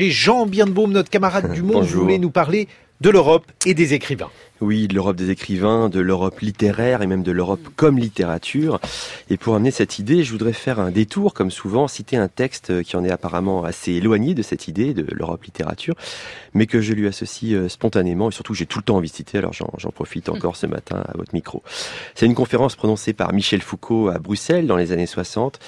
Et Jean Birnbaum, notre camarade du Monde, voulait nous parler de l'Europe et des écrivains. Oui, de l'Europe des écrivains, de l'Europe littéraire et même de l'Europe comme littérature. Et pour amener cette idée, je voudrais faire un détour, comme souvent, citer un texte qui en est apparemment assez éloigné de cette idée de l'Europe littérature, mais que je lui associe euh, spontanément et surtout j'ai tout le temps envie de citer, alors j'en profite encore ce matin à votre micro. C'est une conférence prononcée par Michel Foucault à Bruxelles dans les années 60,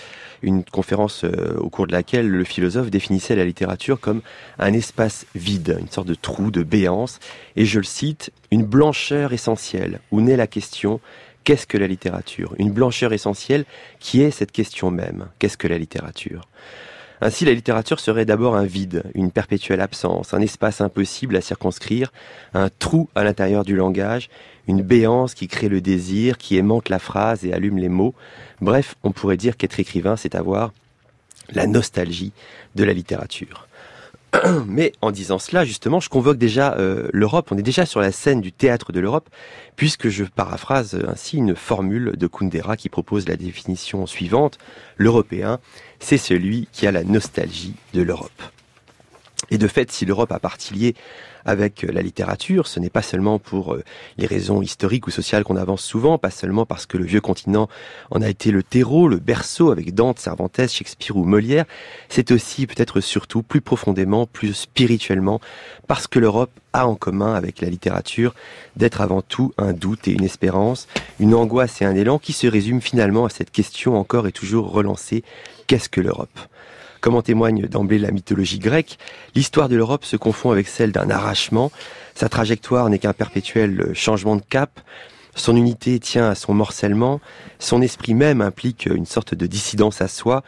une conférence euh, au cours de laquelle le philosophe définissait la littérature comme un espace vide, une sorte de trou, de béance, et je le cite, une blancheur essentielle, où naît la question qu'est-ce que la littérature? Une blancheur essentielle qui est cette question même, qu'est-ce que la littérature? Ainsi, la littérature serait d'abord un vide, une perpétuelle absence, un espace impossible à circonscrire, un trou à l'intérieur du langage, une béance qui crée le désir, qui aimante la phrase et allume les mots. Bref, on pourrait dire qu'être écrivain, c'est avoir la nostalgie de la littérature. Mais en disant cela, justement, je convoque déjà euh, l'Europe. On est déjà sur la scène du théâtre de l'Europe, puisque je paraphrase ainsi une formule de Kundera qui propose la définition suivante. L'Européen, c'est celui qui a la nostalgie de l'Europe. Et de fait, si l'Europe a partie liée avec euh, la littérature, ce n'est pas seulement pour euh, les raisons historiques ou sociales qu'on avance souvent, pas seulement parce que le vieux continent en a été le terreau, le berceau avec Dante, Cervantes, Shakespeare ou Molière, c'est aussi peut-être surtout plus profondément, plus spirituellement, parce que l'Europe a en commun avec la littérature d'être avant tout un doute et une espérance, une angoisse et un élan qui se résument finalement à cette question encore et toujours relancée, qu'est-ce que l'Europe? Comme en témoigne d'emblée la mythologie grecque, l'histoire de l'Europe se confond avec celle d'un arrachement. Sa trajectoire n'est qu'un perpétuel changement de cap. Son unité tient à son morcellement. Son esprit même implique une sorte de dissidence à soi.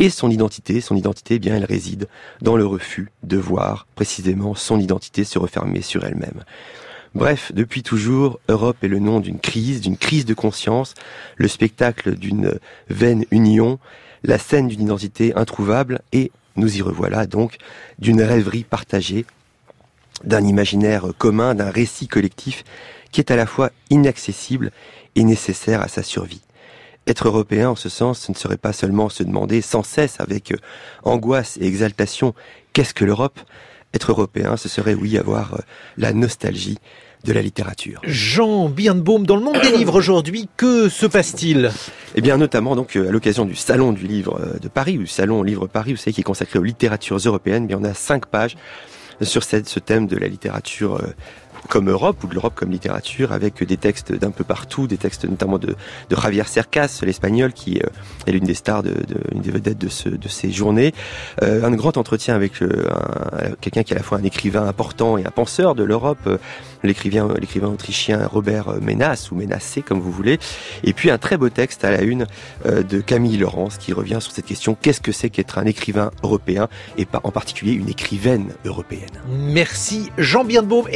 Et son identité, son identité, eh bien, elle réside dans le refus de voir précisément son identité se refermer sur elle-même. Bref, depuis toujours, Europe est le nom d'une crise, d'une crise de conscience, le spectacle d'une vaine union, la scène d'une identité introuvable et, nous y revoilà donc, d'une rêverie partagée, d'un imaginaire commun, d'un récit collectif qui est à la fois inaccessible et nécessaire à sa survie. Être européen, en ce sens, ce ne serait pas seulement se demander sans cesse avec angoisse et exaltation qu'est-ce que l'Europe. Être européen, ce serait, oui, avoir euh, la nostalgie de la littérature. Jean Birnbaum, dans le monde des livres aujourd'hui, que se passe-t-il? Eh bien, notamment donc euh, à l'occasion du Salon du Livre euh, de Paris, ou du Salon Livre Paris, vous savez, qui est consacré aux littératures européennes, mais on a cinq pages sur ce thème de la littérature comme Europe ou de l'Europe comme littérature avec des textes d'un peu partout, des textes notamment de, de Javier Cercas, l'espagnol qui euh, est l'une des stars, de, de, une des vedettes de, ce, de ces journées. Euh, un grand entretien avec euh, quelqu'un qui est à la fois un écrivain important et un penseur de l'Europe, l'écrivain, l'écrivain autrichien Robert Menas ou Menacé comme vous voulez. Et puis un très beau texte à la une de Camille Laurence qui revient sur cette question qu'est-ce que c'est qu'être un écrivain européen et en particulier une écrivaine européenne? Merci Jean Birnbaum.